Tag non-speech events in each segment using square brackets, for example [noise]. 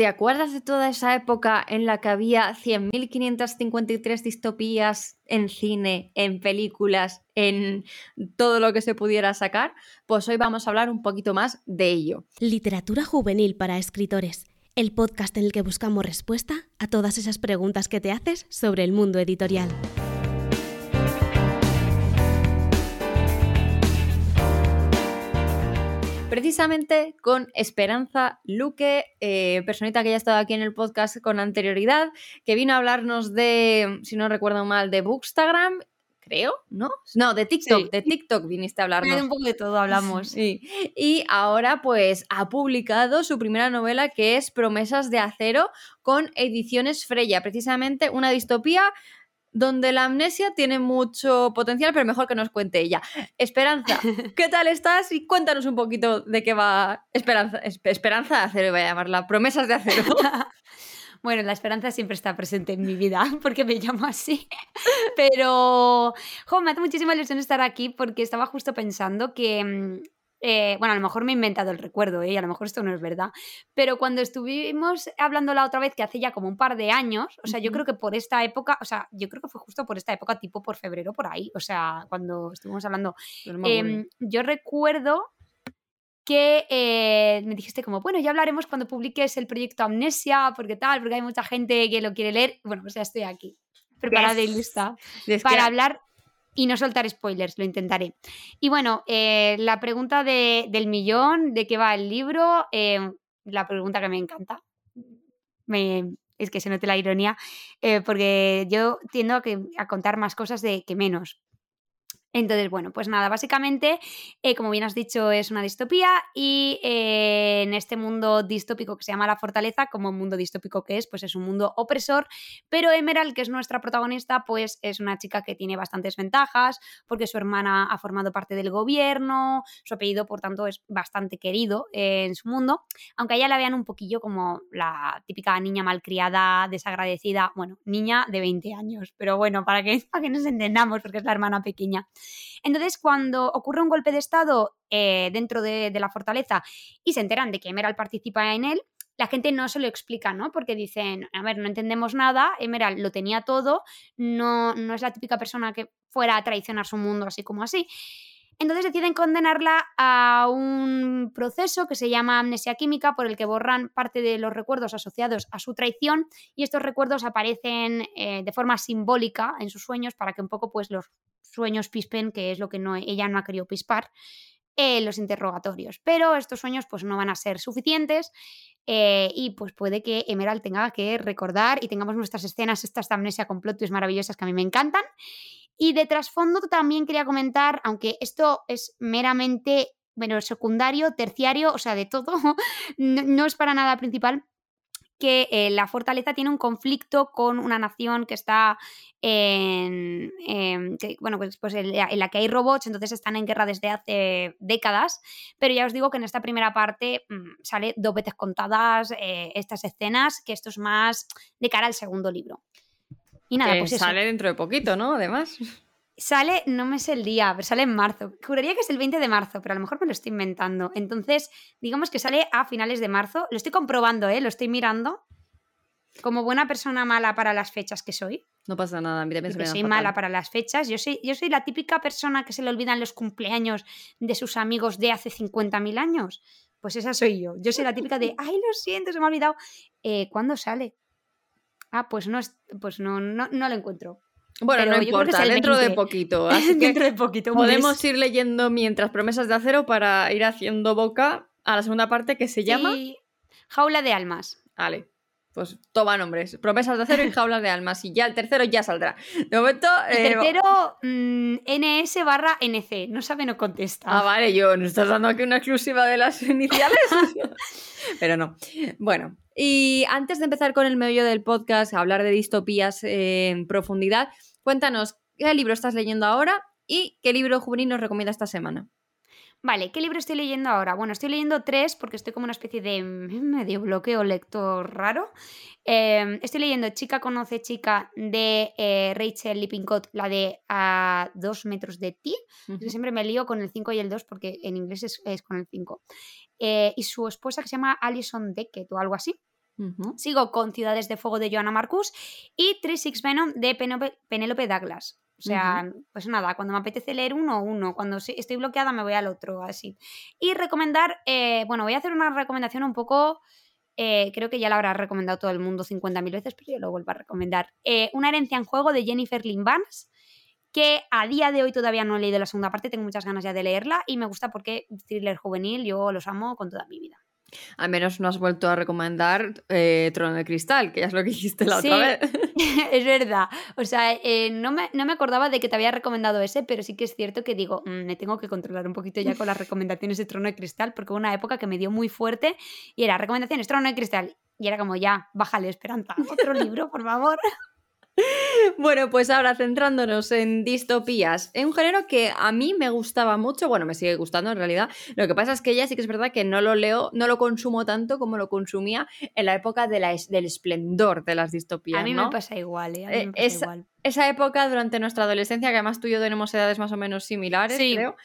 ¿Te acuerdas de toda esa época en la que había 100.553 distopías en cine, en películas, en todo lo que se pudiera sacar? Pues hoy vamos a hablar un poquito más de ello. Literatura juvenil para escritores, el podcast en el que buscamos respuesta a todas esas preguntas que te haces sobre el mundo editorial. Precisamente con Esperanza Luque, eh, personita que ya ha estado aquí en el podcast con anterioridad, que vino a hablarnos de, si no recuerdo mal, de Bookstagram creo, ¿no? No, de TikTok, de TikTok viniste a hablarnos. De un poco de todo hablamos. Sí. Y ahora pues ha publicado su primera novela que es Promesas de Acero con Ediciones Freya, precisamente una distopía donde la amnesia tiene mucho potencial, pero mejor que nos cuente ella. Esperanza, [laughs] ¿qué tal estás? Y cuéntanos un poquito de qué va Esperanza, Esperanza de Acero, voy a llamarla, Promesas de Acero. [laughs] Bueno, la esperanza siempre está presente en mi vida [laughs] porque me llamo así. Pero, jo, me hace muchísima ilusión estar aquí porque estaba justo pensando que mm, eh, bueno, a lo mejor me he inventado el recuerdo, ¿eh? a lo mejor esto no es verdad, pero cuando estuvimos hablando la otra vez, que hace ya como un par de años, o sea, yo creo que por esta época, o sea, yo creo que fue justo por esta época, tipo por febrero, por ahí, o sea, cuando estuvimos hablando, em, yo recuerdo que eh, me dijiste como, bueno, ya hablaremos cuando publiques el proyecto Amnesia, porque tal, porque hay mucha gente que lo quiere leer. Bueno, pues ya estoy aquí, preparada y lista para hablar y no soltar spoilers, lo intentaré. Y bueno, eh, la pregunta del millón, de qué va el libro, eh, la pregunta que me encanta. es que se note la ironía, eh, porque yo tiendo a, que, a contar más cosas de que menos. Entonces, bueno, pues nada, básicamente, eh, como bien has dicho, es una distopía y eh, en este mundo distópico que se llama La Fortaleza, como mundo distópico que es, pues es un mundo opresor, pero Emerald, que es nuestra protagonista, pues es una chica que tiene bastantes ventajas, porque su hermana ha formado parte del gobierno, su apellido, por tanto, es bastante querido en su mundo, aunque a ella la vean un poquillo como la típica niña malcriada, desagradecida, bueno, niña de 20 años, pero bueno, para que, [laughs] para que nos entendamos, porque es la hermana pequeña. Entonces, cuando ocurre un golpe de Estado eh, dentro de, la fortaleza y se enteran de que Emerald participa en él, la gente no se lo explica, ¿no? Porque dicen, a ver, no entendemos nada, Emerald lo tenía todo, no, no es la típica persona que fuera a traicionar su mundo así como así. Entonces deciden condenarla a un proceso que se llama amnesia química por el que borran parte de los recuerdos asociados a su traición y estos recuerdos aparecen eh, de forma simbólica en sus sueños para que un poco pues los sueños pispen, que es lo que no, ella no ha querido pispar en los interrogatorios. Pero estos sueños pues no van a ser suficientes eh, y pues puede que Emerald tenga que recordar y tengamos nuestras escenas estas de amnesia con plot maravillosas que a mí me encantan y de trasfondo también quería comentar, aunque esto es meramente, bueno, secundario, terciario, o sea, de todo, [laughs] no, es para nada principal, que eh, la fortaleza tiene un conflicto con una nación que está en, bueno, pues, pues en, la, que hay robots, entonces están en guerra desde hace décadas, pero ya os digo que en esta primera parte mm, sale dos veces contadas eh, estas escenas, que esto es más de cara al segundo libro. Y nada, pues Sale dentro de poquito, ¿no? Además. Sale, no me sé el día, pero sale en marzo. Juraría que es el 20 de marzo, pero a lo mejor me lo estoy inventando. Entonces, digamos que sale a finales de marzo. Lo estoy comprobando, ¿eh? Lo estoy mirando. Como buena persona mala para las fechas que soy. No pasa nada, mira, que soy mala para las fechas. Yo soy, yo soy la típica persona que se le olvidan los cumpleaños de sus amigos de hace 50.000 años. Pues esa soy yo. Yo soy la típica de, ay, lo siento, se me ha olvidado. Eh, ¿Cuándo sale? Ah, pues no, pues no, no, no lo encuentro. Bueno, no importa, [laughs] dentro de poquito. Así dentro de poquito. Podemos ir leyendo mientras promesas de acero para ir haciendo boca a la segunda parte que se llama Jaula de Almas. Vale. Pues toma nombres. Promesas de acero y jaulas de almas. Y ya el tercero ya saldrá. De momento. El eh, tercero, mm, NS barra NC. No sabe, no contesta. Ah, vale, yo. ¿Nos estás dando aquí una exclusiva de las [laughs] iniciales? [laughs] Pero no. Bueno, y antes de empezar con el medio del podcast, a hablar de distopías en profundidad, cuéntanos qué libro estás leyendo ahora y qué libro juvenil nos recomienda esta semana. Vale, ¿qué libro estoy leyendo ahora? Bueno, estoy leyendo tres porque estoy como una especie de medio bloqueo lector raro. Em, estoy leyendo Chica conoce chica de eh, Rachel Lippincott, la de A dos metros de ti. Siempre me lío con el 5 y el 2 porque en inglés es, con el 5. Eh, y su esposa que se llama Alison Deckett o algo así. Sigo con Ciudades de Fuego de Joanna Marcus y 36 Venom de Penélope Douglas. O sea, pues nada, cuando me apetece leer uno, uno. Cuando estoy bloqueada me voy al otro, así. Y recomendar, eh, bueno, voy a hacer una recomendación un poco... Eh, creo que ya la habrá recomendado todo el mundo 50.000 veces, pero yo lo vuelvo a recomendar. Eh, una herencia en juego de Jennifer Lynn Barnes, que a día de hoy todavía no he leído la segunda parte, tengo muchas ganas ya de leerla y me gusta porque thriller juvenil yo los amo con toda mi vida. Al menos no has vuelto a recomendar eh, Trono de Cristal, que ya es lo que dijiste la otra vez. [laughs] es verdad. O sea, eh, no, me, no, me, acordaba de que te había recomendado ese, pero sí que es cierto que digo, mm, me tengo que controlar un poquito ya con las recomendaciones de Trono de Cristal, porque hubo una época que me dio muy fuerte y era recomendaciones Trono de Cristal. Y era como, ya, bájale, Esperanza. Otro libro, por favor. [laughs] [laughs] Bueno, pues ahora centrándonos en distopías, en un género que a mí me gustaba mucho, bueno, me sigue gustando en realidad. Lo que pasa es que ya sí que es verdad que no lo leo, no lo consumo tanto como lo consumía en la época de la, del esplendor de las distopías. A mí me pasa igual, ¿eh? A mí me pasa igual esa época durante nuestra adolescencia, que además tú y yo tenemos edades más o menos similares, creo,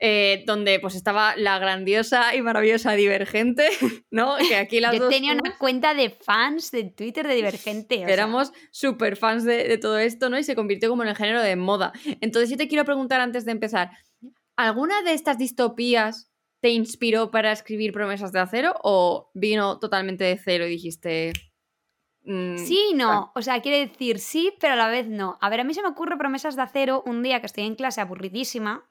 eh, donde pues estaba la grandiosa y maravillosa Divergente, [laughs] ¿no? Que aquí las yo tenía una cuenta de fans de Twitter de Divergente. éramos súper fans de, de, todo esto, ¿no? Y se convirtió como en el género de moda. Entonces yo te quiero preguntar antes de empezar, ¿alguna de estas distopías te inspiró para escribir Promesas de Acero o vino totalmente de cero y dijiste... Mm, sí no. O sea, quiere decir sí, pero a la vez no. A ver, a mí se me ocurre promesas de acero un día que estoy en clase aburridísima.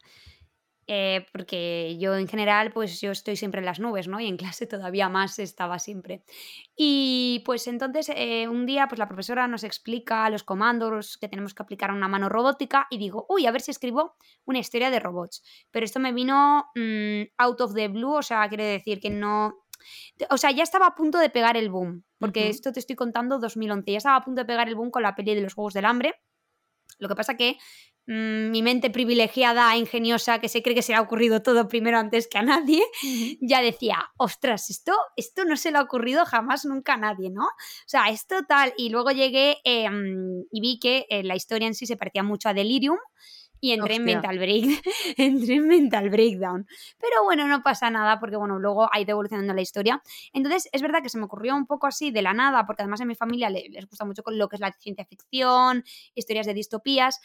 Eh, porque yo en general, pues yo estoy siempre en las nubes, ¿no? Y en clase [laughs] todavía más estaba siempre. Y pues entonces eh, un día, pues la profesora nos explica los comandos que tenemos que aplicar a una mano robótica y digo, uy, a ver si escribo una historia de robots. Pero esto me vino mm, out of the blue, o sea, quiere decir que no, o sea, ya estaba a punto de pegar el boom, porque esto te estoy contando 2011, ya estaba a punto de pegar el boom con la peli de los Juegos del Hambre. Lo que pasa que mm, mi mente privilegiada, ingeniosa, que se cree que se le ha ocurrido todo primero antes que a nadie, ya decía, ostras, esto, esto no se le ha ocurrido jamás nunca a nadie, ¿no? O sea, esto tal. Y luego llegué em, y vi que eh, la historia en sí se parecía mucho a Delirium y entré en, mental break, [laughs] entré en mental breakdown. Pero bueno, no pasa nada porque bueno, luego ha ido evolucionando la historia. Entonces, es verdad que se me ocurrió un poco así de la nada, porque además en mi familia les, gusta mucho lo que es la ciencia ficción, historias de distopías.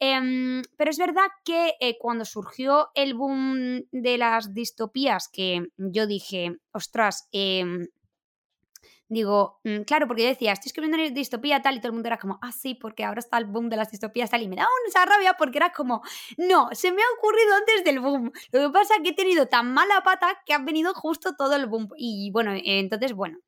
Em, pero es verdad que eh, cuando surgió el boom de las distopías, que yo dije, ostras, eh, digo, mm, claro, porque yo decía, estoy escribiendo una distopía tal y todo el mundo era como, ah, sí, porque ahora está el boom de las distopías tal y me da esa rabia porque era como, no, se me ha ocurrido antes del boom. Lo que pasa es que he tenido tan mala pata que ha venido justo todo el boom. Y bueno, entonces, bueno,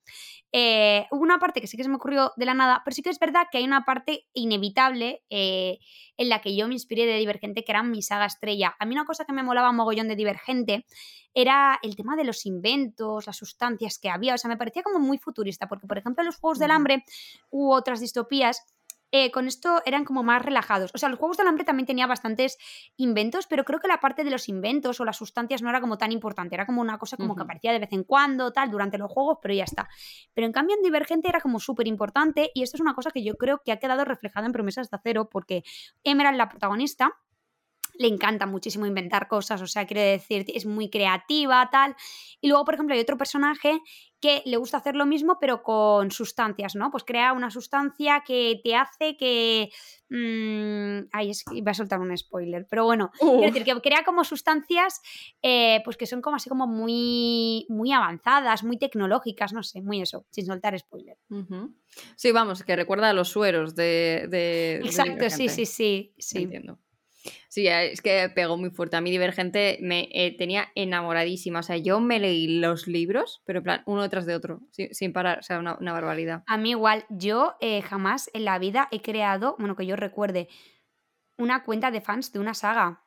eh, hubo una parte que sí que se me ocurrió de la nada, pero sí que es verdad que hay una parte inevitable eh, en la que yo me inspiré de Divergente, que era mi saga estrella. A mí una cosa que me molaba mogollón de Divergente era el tema de los inventos, las sustancias que había, o sea, me parecía como muy futurista, porque por ejemplo en los Juegos del Hambre u otras distopías eh, con esto eran como más relajados. O sea, los Juegos del Hambre también tenía bastantes inventos, pero creo que la parte de los inventos o las sustancias no era como tan importante. Era como una cosa como que aparecía de vez en cuando, tal, durante los juegos, pero ya está. Pero en cambio en Divergente era como súper importante y esto es una cosa que yo creo que ha quedado reflejada en Promesas de Acero porque Emerald, la protagonista, le encanta muchísimo inventar cosas, o sea, quiere decir, es muy creativa, tal. Y luego, por ejemplo, hay otro personaje que le gusta hacer lo mismo, pero con sustancias, ¿no? Pues crea una sustancia que te hace que. Mmm, ay, es que iba a soltar un spoiler, pero bueno, quiero decir, que crea como sustancias, eh, pues que son como así como muy, muy avanzadas, muy tecnológicas, no sé, muy eso, sin soltar spoiler. Sí, vamos, que recuerda a los sueros de. Exacto, sí, sí, sí, sí. Entiendo. Sí, es que pegó muy fuerte. A mí Divergente me eh, tenía enamoradísima. O sea, yo me leí los libros, pero en plan, uno detrás de otro, sin, parar. O sea, una, barbaridad. A mí igual, yo eh, jamás en la vida he creado, bueno, que yo recuerde, una cuenta de fans de una saga.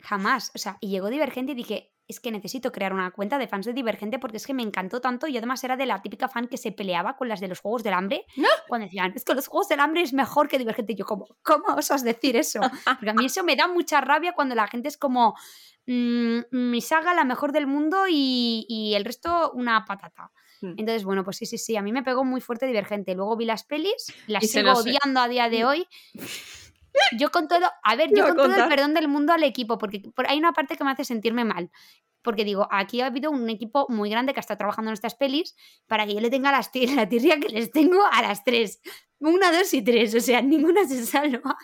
Jamás. O sea, y llegó Divergente y dije, es que necesito crear una cuenta de fans de Divergente porque es que me encantó tanto y además era de la típica fan que se peleaba con las de los Juegos del Hambre ¿No? cuando decían, es que los Juegos del Hambre es mejor que Divergente. Y yo como, ¿cómo osas decir eso? [laughs] Porque a mí eso me da mucha rabia cuando la gente es como, mmm, mi saga la mejor del mundo y, el resto una patata. Hmm. Entonces, bueno, pues sí, sí, sí, a mí me pegó muy fuerte Divergente. Luego vi las pelis, las sigo odiando a día de mm. hoy. [laughs] Yo con todo, a ver, yo con todo el perdón del mundo al equipo, porque hay una parte que me hace sentirme mal. porque digo, aquí ha habido un equipo muy grande que está trabajando en estas pelis para que yo le tenga las [laughs] la tirria que les tengo a las tres. Una, dos y tres, o sea, ninguna se salva.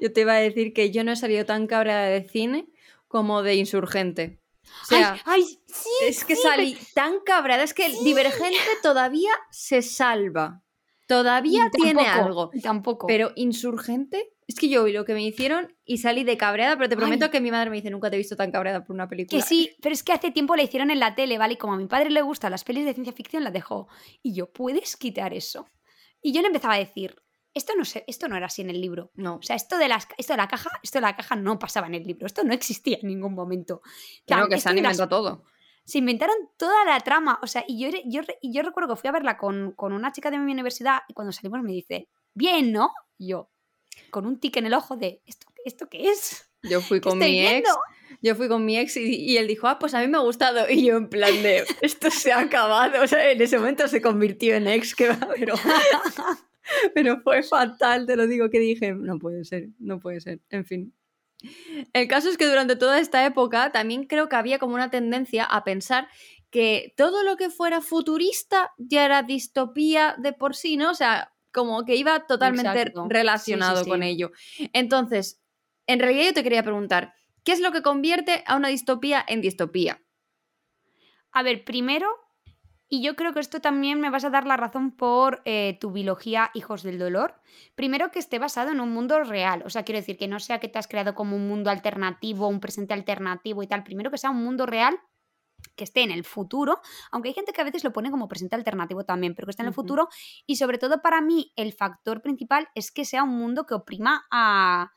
Yo te iba a decir que yo no he salido tan cabreada de cine como de insurgente. O sea, ay, sí, es que salí tan cabreada, es que Divergente todavía se salva. Todavía tiene algo. Tampoco. Pero insurgente, es que yo vi lo que me hicieron y salí de cabreada, pero te prometo que mi madre me dice, nunca te he visto tan cabreada por una película. Que sí, pero es que hace tiempo la hicieron en la tele, ¿vale? Y como a mi padre le gustan las pelis de ciencia ficción, la dejó. Y yo, ¿puedes quitar eso? Y yo le empezaba a decir, esto no, sé, esto no era así en el libro. No. O sea, esto de, las, esto de la caja, esto de la caja no pasaba en el libro. Esto no existía en ningún momento. Claro que se han inventado todo. Se inventaron toda la trama. O sea, y yo, yo, yo recuerdo que fui a verla con, una chica de mi universidad y cuando salimos me dice, bien, ¿no? yo, con un tic en el ojo de, ¿esto, esto qué es? Yo fui [laughs] con mi ex. Yo fui con mi ex y, y, él dijo, ah, pues a mí me ha gustado. Y yo en plan de, esto se ha acabado. O sea, en ese momento se convirtió en ex, que va, pero... [laughs] Pero fue fatal, te lo digo, que dije, no puede ser, no puede ser, en fin. El caso es que durante toda esta época también creo que había como una tendencia a pensar que todo lo que fuera futurista ya era distopía de por sí, ¿no? O sea, como que iba totalmente relacionado con ello. Entonces, en realidad yo te quería preguntar, ¿qué es lo que convierte a una distopía en distopía? A ver, primero y yo creo que esto también me vas a dar la razón por eh, tu biología Hijos del Dolor. Primero que esté basado en un mundo real. O sea, quiero decir que no sea que te has creado como un mundo alternativo, un presente alternativo y tal. Primero que sea un mundo real que esté en el futuro, aunque hay gente que a veces lo pone como presente alternativo también, pero que esté en el futuro. Y sobre todo para mí el factor principal es que sea un mundo que oprima a,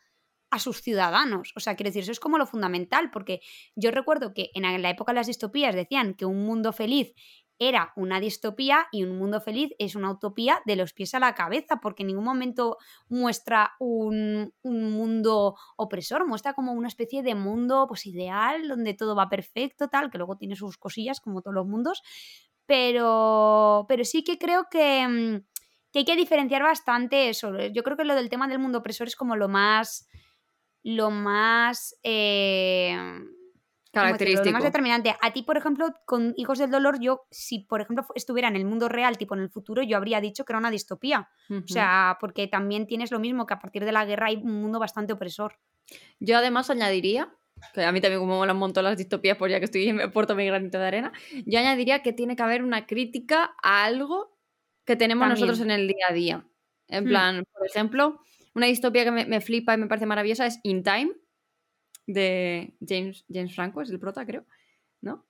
a sus ciudadanos. O sea, quiero decir, eso es como lo fundamental, porque yo recuerdo que en la época de las distopías decían que un mundo feliz era una distopía y un mundo feliz es una utopía de los pies a la cabeza, porque en ningún momento muestra un, mundo opresor, muestra como una especie de mundo pues, ideal, donde todo va perfecto, tal, que luego tiene sus cosillas como todos los mundos, pero, pero sí que creo que, mm, que hay que diferenciar bastante eso. Yo creo que lo del tema del mundo opresor es como lo más lo más eh, Característico. más determinante. A ti, por ejemplo, con Hijos del Dolor, yo, si por ejemplo estuviera en el mundo real, tipo en el futuro, yo habría dicho que era una distopía. O sea, porque también tienes lo mismo, que a partir de la guerra hay un mundo bastante opresor. Yo además añadiría, que a mí también como me montón las distopías, por ya que estoy [laughs] en Puerto mi granito de arena, yo añadiría que tiene que haber una crítica a algo que tenemos nosotros en el día a día. En hmm. plan, por ejemplo, una distopía que me, me flipa y me parece maravillosa es In Time de James, James Franco, es el prota, creo, ¿no?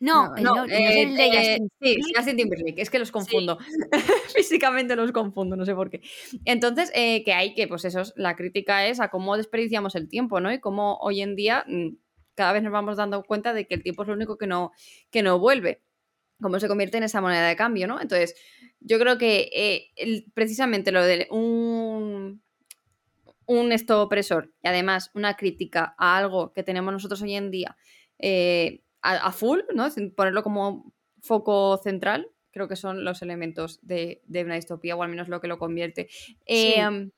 No, no, es el de eh, Sí, Justin Timberlake, es que los confundo. [laughs] Físicamente los confundo, no sé por qué. Entonces, eh, que hay que, pues eso, la crítica es a cómo desperdiciamos el tiempo, ¿no? Y cómo hoy en día mm, cada vez nos vamos dando cuenta de que el tiempo es lo único que no, que no vuelve. Cómo se convierte en esa moneda de cambio, ¿no? Entonces, yo creo que eh, precisamente lo de un un esto opresor y además una crítica a algo que tenemos nosotros hoy en día eh, a, full, ¿no? ponerlo como foco central, creo que son los elementos de, una distopía, o al menos lo que lo convierte. Em,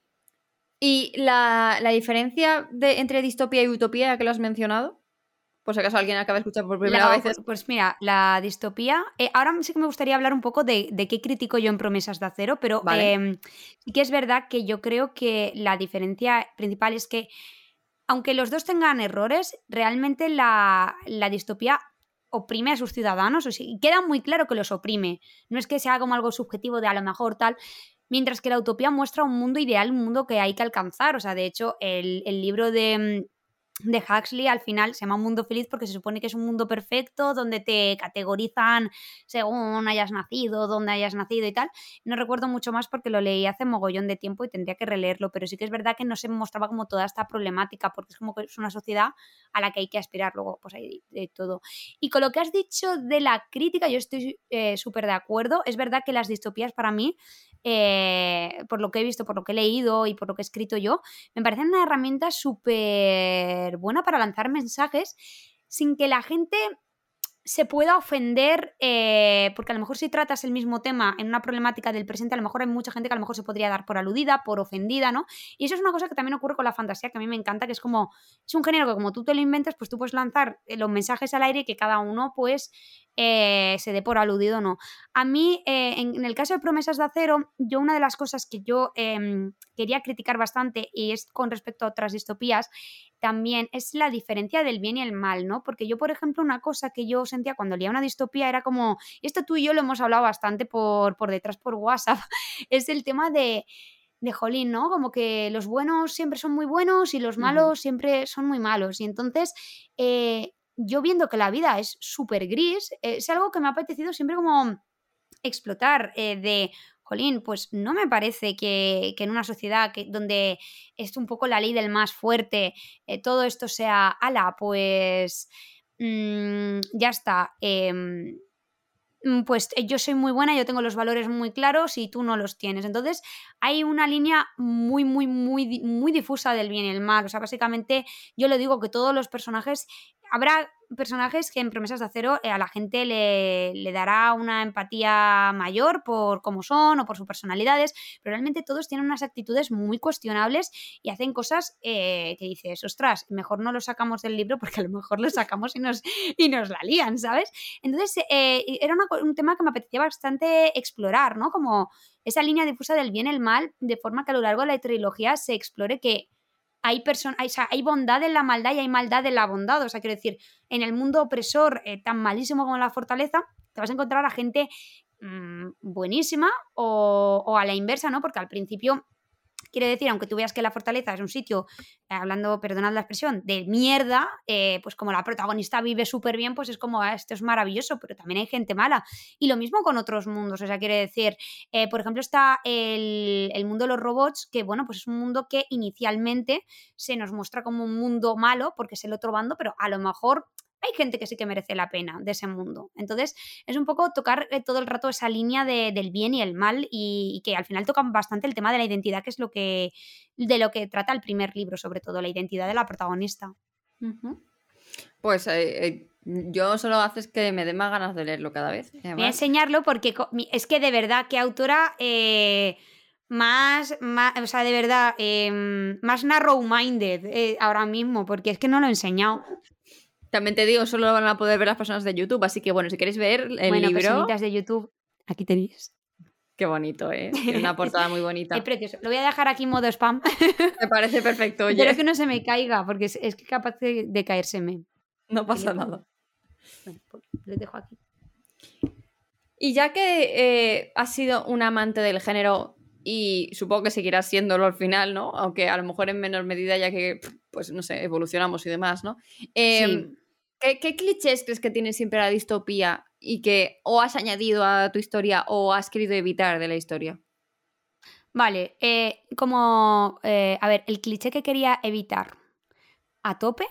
y la, diferencia de, entre distopía y utopía, ya que lo has mencionado, por si acaso alguien acaba de escuchar por primera vez. Pues, pues mira, la distopía. Eh, ahora sí que me gustaría hablar un poco de, qué critico yo en Promesas de Acero, pero em, sí que es verdad que yo creo que la diferencia principal es que, aunque los dos tengan errores, realmente la, distopía oprime a sus ciudadanos, o y queda muy claro que los oprime. No es que sea como algo subjetivo de a lo mejor tal. Mientras que la utopía muestra un mundo ideal, un mundo que hay que alcanzar. O sea, de hecho, el libro de de Huxley al final se llama Un Mundo Feliz porque se supone que es un mundo perfecto donde te categorizan según hayas nacido, dónde hayas nacido y tal. No recuerdo mucho más porque lo leí hace mogollón de tiempo y tendría que releerlo, pero sí que es verdad que no se mostraba como toda esta problemática porque es como que es una sociedad a la que hay que aspirar luego, pues hay de todo. Y con lo que has dicho de la crítica, yo estoy eh, súper de acuerdo. Es verdad que las distopías para mí eh, por lo que he visto, por lo que he leído y por lo que he escrito yo, me parecen una herramienta súper buena para lanzar mensajes sin que la gente se pueda ofender, eh, porque a lo mejor si tratas el mismo tema en una problemática del presente, a lo mejor hay mucha gente que a lo mejor se podría dar por aludida, por ofendida, ¿no? Y eso es una cosa que también ocurre con la fantasía, que a mí me encanta, que es como, es un género que como tú te lo inventas, pues tú puedes lanzar eh, los mensajes al aire y que cada uno pues eh, se dé por aludido o no. A mí, en, el caso de Promesas de Acero, yo una de las cosas que yo em, quería criticar bastante, y es con respecto a otras distopías, también es la diferencia del bien y el mal, ¿no? Porque yo, por ejemplo, una cosa que yo sentía cuando leía una distopía era como, esto tú y yo lo hemos hablado bastante por, por detrás por WhatsApp, [laughs] es el tema de, de Jolín, ¿no? Como que los buenos siempre son muy buenos y los malos siempre son muy malos. Y entonces, eh, yo viendo que la vida es súper gris, es algo que me ha apetecido siempre como explotar eh, de jolín, pues no me parece que, en una sociedad que, donde es un poco la ley del más fuerte, eh, todo esto sea, ala, pues mm, ya está. Mm, pues eh, yo soy muy buena, yo tengo los valores muy claros y tú no los tienes. Entonces hay una línea muy, muy, muy, muy difusa del bien y el mal. O sea, básicamente yo le digo que todos los personajes habrá personajes que en Promesas de Acero eh, a la gente le, dará una empatía mayor por cómo son o por sus personalidades, pero realmente todos tienen unas actitudes muy cuestionables y hacen cosas eh, que dices, ostras, mejor no lo sacamos del libro porque a lo mejor lo sacamos y nos, y nos la lían, ¿sabes? Entonces, eh, era un tema que me apetecía bastante explorar, ¿no? Como esa línea difusa del bien y el mal, de forma que a lo largo de la trilogía se explore que hay, hay, hay bondad en la maldad y hay maldad en la bondad. O sea, quiero decir, en el mundo opresor eh, tan malísimo como la fortaleza, te vas a encontrar a gente mm, buenísima o, o, a la inversa, ¿no? Porque al principio Quiere decir, aunque tú veas que la fortaleza es un sitio, eh, hablando, perdonad la expresión, de mierda, eh, pues como la protagonista vive súper bien, pues es como, ah, esto es maravilloso, pero también hay gente mala. Y lo mismo con otros mundos, o sea, quiere decir, eh, por ejemplo, está el, el, mundo de los robots, que bueno, pues es un mundo que inicialmente se nos muestra como un mundo malo, porque es el otro bando, pero a lo mejor hay gente que sí que merece la pena de ese mundo. Entonces, es un poco tocar eh, todo el rato esa línea del bien y el mal y, que al final tocan bastante el tema de la identidad, que es lo que de lo que trata el primer libro, sobre todo, la identidad de la protagonista. Pues eh, eh, yo solo haces que me dé más ganas de leerlo cada vez. Voy a enseñarlo porque es que de verdad, qué autora más, más, o sea, de verdad, em, más narrow-minded ahora mismo, porque es que no lo he enseñado. También te digo, solo van a poder ver las personas de YouTube, así que bueno, si queréis ver el bueno, libro... de YouTube, aquí tenéis. Qué bonito, ¿eh? [laughs] Es una portada muy bonita. Es precioso. Lo voy a dejar aquí en modo spam. [laughs] Me parece perfecto, oye. Espero que no se me caiga, porque es, es capaz de, de caérseme. No pasa nada. Bueno, pues lo dejo aquí. Y ya que eh, has sido un amante del género y supongo que seguirás siéndolo al final, ¿no? Aunque a lo mejor en menor medida ya que, pues no sé, evolucionamos y demás, ¿no? Eh, sí. ¿Qué, clichés crees que tiene siempre la distopía y que o has añadido a tu historia o has querido evitar de la historia? Vale, eh, como, eh, a ver, el cliché que quería evitar a tope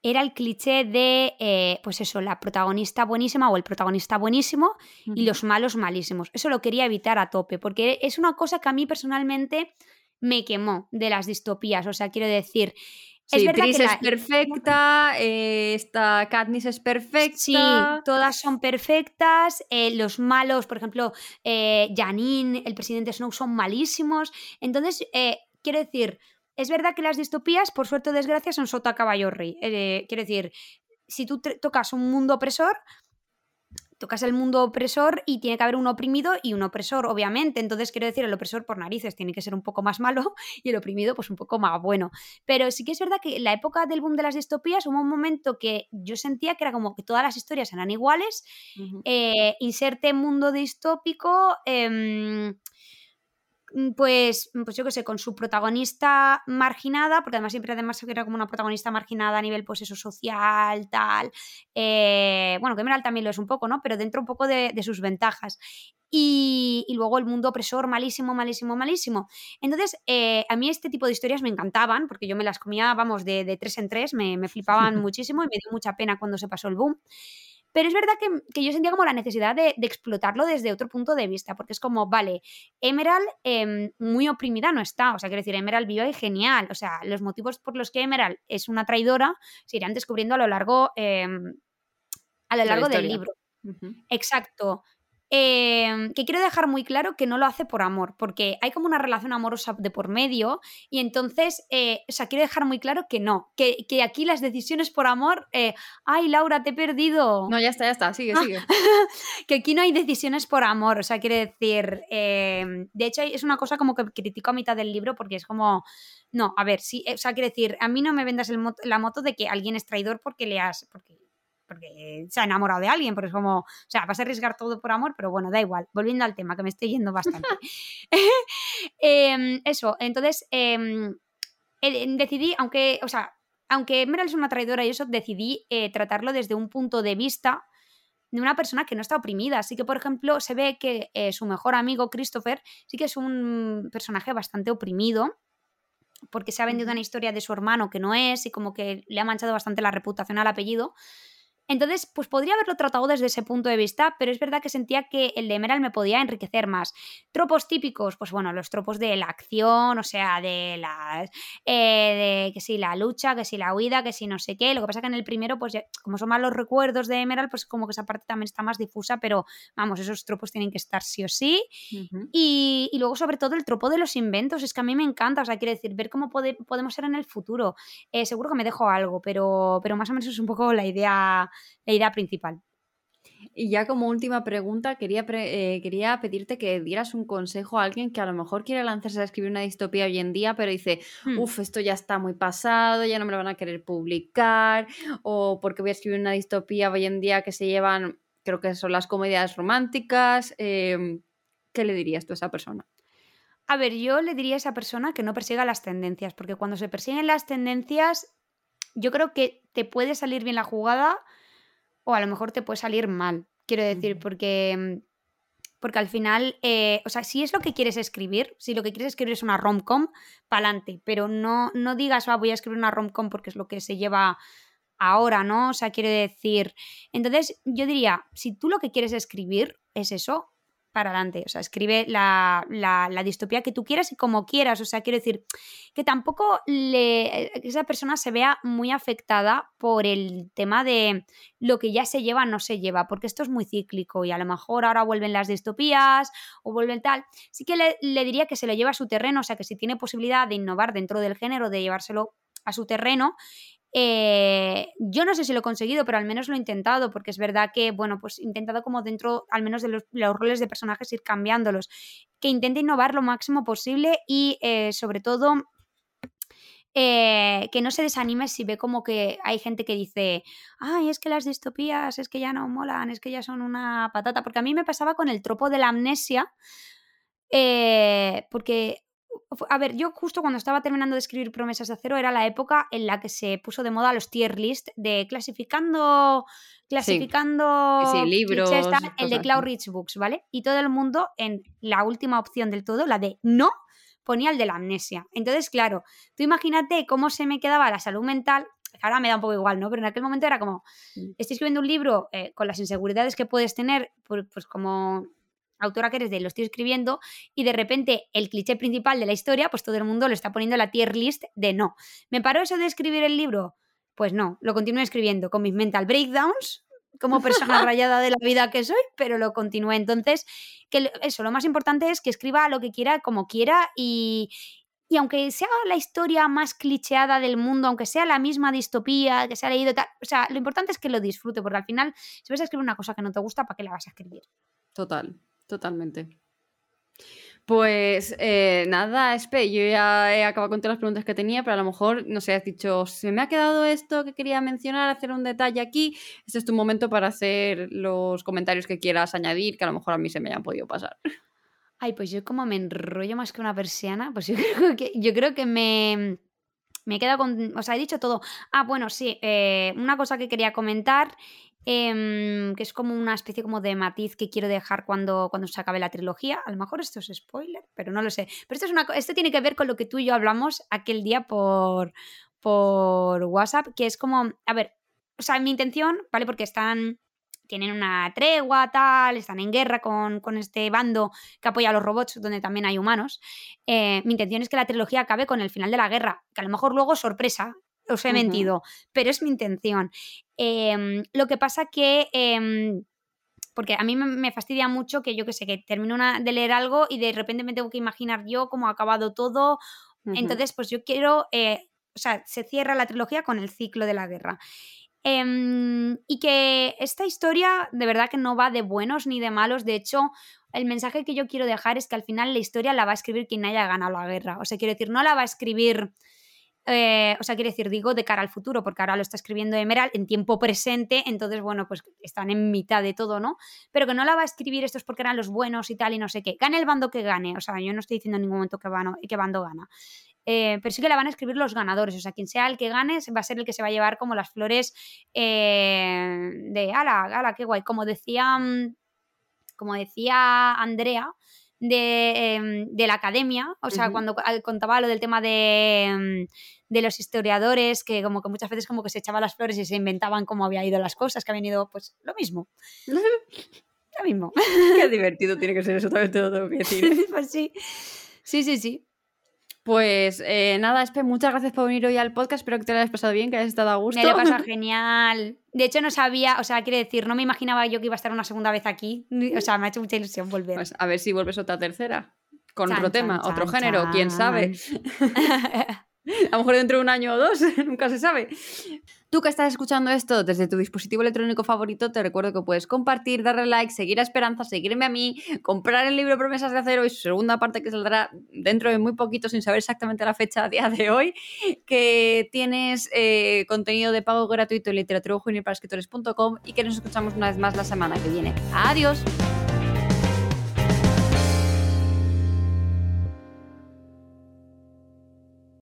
era el cliché de, eh, pues eso, la protagonista buenísima o el protagonista buenísimo y los malos malísimos. Eso lo quería evitar a tope, porque es una cosa que a mí personalmente me quemó de las distopías. O sea, quiero decir, Sí, es Tris es perfecta, eh, esta Katniss es perfecta. Sí, todas son perfectas. Eh, los malos, por ejemplo, eh, Janine, el presidente Snow, son malísimos. Entonces, eh, quiero decir, es verdad que las distopías, por suerte o desgracia, son sota caballo rey. quiero decir, si tú tocas un mundo opresor, tocas el mundo opresor y tiene que haber un oprimido y un opresor, obviamente. Entonces, quiero decir, el opresor por narices tiene que ser un poco más malo [laughs] y el oprimido, pues un poco más bueno. Pero sí que es verdad que la época del boom de las distopías hubo un momento que yo sentía que era como que todas las historias eran iguales. Eh, inserte mundo distópico. Em, pues, mm, pues yo qué sé, con su protagonista marginada, porque además siempre además era como una protagonista marginada a nivel pues eso social, tal. Eh, bueno, que Emerald también lo es un poco, ¿no? Pero dentro un poco de, sus ventajas. Y, luego el mundo opresor, malísimo, malísimo, malísimo. Entonces, eh, a mí este tipo de historias me encantaban, porque yo me las comía, vamos, de, tres en tres, me, me flipaban [laughs] muchísimo y me dio mucha pena cuando se pasó el boom. Pero es verdad que, yo sentía como la necesidad de, explotarlo desde otro punto de vista, porque es como, vale, Emerald em, muy oprimida no está, o sea, quiero decir, Emerald viva y genial, o sea, los motivos por los que Emerald es una traidora se irán descubriendo a lo largo... Em, a lo largo del libro. Exacto. Em, que quiero dejar muy claro que no lo hace por amor, porque hay como una relación amorosa de por medio y entonces, eh, o sea, quiero dejar muy claro que no, que, aquí las decisiones por amor, eh, ay Laura, te he perdido. No, ya está, ya está, sigue, ah, sigue. [laughs] que aquí no hay decisiones por amor, o sea, quiere decir, em, de hecho es una cosa como que critico a mitad del libro porque es como, no, a ver, sí, o sea, quiere decir, a mí no me vendas la moto de que alguien es traidor porque le has, porque porque se ha enamorado de alguien, porque es como, o sea, vas a arriesgar todo por amor, pero bueno, da igual. Volviendo al tema, que me estoy yendo bastante. [laughs] Em, eso, entonces em, decidí, aunque, o sea, aunque Emerald es una traidora y eso, decidí eh, tratarlo desde un punto de vista de una persona que no está oprimida. Así que, por ejemplo, se ve que eh, su mejor amigo, Christopher, sí que es un personaje bastante oprimido porque se ha vendido una historia de su hermano que no es y como que le ha manchado bastante la reputación al apellido. Entonces, pues podría haberlo tratado desde ese punto de vista, pero es verdad que sentía que el de Emerald me podía enriquecer más. Tropos típicos, pues bueno, los tropos de la acción, o sea, de la, eh, de que si la lucha, que si la huida, que si no sé qué. Lo que pasa que en el primero, pues como son más los recuerdos de Emerald, pues como que esa parte también está más difusa, pero vamos, esos tropos tienen que estar sí o sí. y, luego, sobre todo, el tropo de los inventos, es que a mí me encanta, o sea, quiere decir, ver cómo podemos ser en el futuro. Eh, seguro que me dejo algo, pero, pero más o menos es un poco la idea la idea principal. Y ya como última pregunta, quería, eh, quería pedirte que dieras un consejo a alguien que a lo mejor quiere lanzarse a escribir una distopía hoy en día, pero dice, hmm. uff, esto ya está muy pasado, ya no me lo van a querer publicar, o porque voy a escribir una distopía hoy en día que se llevan, creo que son las comedias románticas. Em, ¿Qué le dirías tú a esa persona? A ver, yo le diría a esa persona que no persiga las tendencias, porque cuando se persiguen las tendencias, yo creo que te puede salir bien la jugada, o a lo mejor te puede salir mal. Quiero decir, porque, mm, porque al final, eh, o sea, si es lo que quieres escribir, si lo que quieres escribir es una rom-com, pa'lante, pero no, no digas, ah, voy a escribir una rom-com porque es lo que se lleva ahora, ¿no? O sea, quiero decir, entonces yo diría, si tú lo que quieres escribir es eso, para adelante. O sea, escribe la, distopía que tú quieras y como quieras. O sea, quiero decir que tampoco le, esa persona se vea muy afectada por el tema de lo que ya se lleva, no se lleva, porque esto es muy cíclico y a lo mejor ahora vuelven las distopías o vuelven tal. Sí que le, le diría que se lo lleva a su terreno, o sea, que si tiene posibilidad de innovar dentro del género, de llevárselo a su terreno, eh, yo no sé si lo he conseguido, pero al menos lo he intentado, porque es verdad que, bueno, pues he intentado como dentro, al menos de los, roles de personajes, ir cambiándolos. Que intente innovar lo máximo posible y eh, sobre todo eh, que no se desanime si ve como que hay gente que dice, ay, es que las distopías, es que ya no molan, es que ya son una patata, porque a mí me pasaba con el tropo de la amnesia, porque a ver, yo justo cuando estaba terminando de escribir Promesas de Acero era la época en la que se puso de moda los tier list de clasificando clasificando sí. libros, el de Cloud Rich Books, ¿vale? Y todo el mundo en la última opción del todo, la de no, ponía el de la amnesia. Entonces, claro, tú imagínate cómo se me quedaba la salud mental ahora me da un poco igual, ¿no? Pero en aquel momento era como, mm. estoy escribiendo un libro eh, con las inseguridades que puedes tener, pues como autora que eres de lo estoy escribiendo y de repente el cliché principal de la historia, pues todo el mundo lo está poniendo la tier list de no. ¿Me paró eso de escribir el libro? Pues no, lo continué escribiendo con mis mental breakdowns como persona [laughs] rayada de la vida que soy, pero lo continué. Entonces, que eso, lo más importante es que escriba lo que quiera, como quiera y, y aunque sea la historia más clicheada del mundo, aunque sea la misma distopía que se ha leído, tal, o sea, lo importante es que lo disfrute, porque al final, si vas a escribir una cosa que no te gusta, ¿para qué la vas a escribir? Total. Totalmente. Pues eh, nada, Espe, yo ya he acabado con todas las preguntas que tenía, pero a lo mejor, no sé, has dicho, se me ha quedado esto que quería mencionar, hacer un detalle aquí. Este es tu momento para hacer los comentarios que quieras añadir, que a lo mejor a mí se me hayan podido pasar. Ay, pues yo como me enrollo más que una persiana, pues yo [laughs] creo que, yo creo que me, me he quedado con, o sea, he dicho todo. Ah, bueno, sí, eh, una cosa que quería comentar Em, que es como una especie como de matiz que quiero dejar cuando, cuando se acabe la trilogía. A lo mejor esto es spoiler, pero no lo sé. Pero esto, es una, esto tiene que ver con lo que tú y yo hablamos aquel día por, por WhatsApp, que es como, a ver, o sea, mi intención, ¿vale? Porque están tienen una tregua, tal, están en guerra con, este bando que apoya a los robots, donde también hay humanos. Eh, mi intención es que la trilogía acabe con el final de la guerra, que a lo mejor luego, sorpresa, os he mentido, pero es mi intención. Em, lo que pasa que... Em, porque a mí me, fastidia mucho que yo que sé, que termino de leer algo y de repente me tengo que imaginar yo cómo ha acabado todo. Entonces, pues yo quiero, eh, o sea, se cierra la trilogía con el ciclo de la guerra. Em, y que esta historia de verdad que no va de buenos ni de malos, de hecho, el mensaje que yo quiero dejar es que al final la historia la va a escribir quien haya ganado la guerra. O sea, quiero decir, no la va a escribir eh, o sea, quiere decir, digo, de cara al futuro, porque ahora lo está escribiendo Emerald en tiempo presente, entonces, bueno, pues están en mitad de todo, ¿no? Pero que no la va a escribir estos porque eran los buenos y tal, y no sé qué. Gane el bando que gane, o sea, yo no estoy diciendo en ningún momento que, qué bando gana. Eh, pero sí que la van a escribir los ganadores, o sea, quien sea el que gane va a ser el que se va a llevar como las flores eh, de, ala, ala, qué guay, como decía, mm, como decía Andrea, Em, de, la academia, o sea, cuando contaba lo del tema em, de, los historiadores, que como que muchas veces como que se echaban las flores y se inventaban cómo había ido las cosas, que habían ido, pues lo mismo. [laughs] lo mismo. Qué divertido tiene que ser eso, también te lo tengo que decir. [laughs] pues sí. Sí, sí, sí. Pues eh, nada, Espe, muchas gracias por venir hoy al podcast. Espero que te lo hayas pasado bien, que hayas estado a gusto. Me lo he pasado [laughs] genial. De hecho, no sabía, o sea, quiere decir, no me imaginaba yo que iba a estar una segunda vez aquí. O sea, me ha hecho mucha ilusión volver. Pues a ver si vuelves otra tercera. Con otro tema, otro género, quién sabe. [laughs] a lo mejor dentro de un año o dos, [laughs] nunca se sabe. Tú que estás escuchando esto desde tu dispositivo electrónico favorito, te recuerdo que puedes compartir, darle like, seguir a Esperanza, seguirme a mí, comprar el libro Promesas de Acero y su segunda parte que saldrá dentro de muy poquito, sin saber exactamente la fecha a día de hoy, que tienes eh, contenido de pago gratuito en literatura y que nos escuchamos una vez más la semana que viene. Adiós.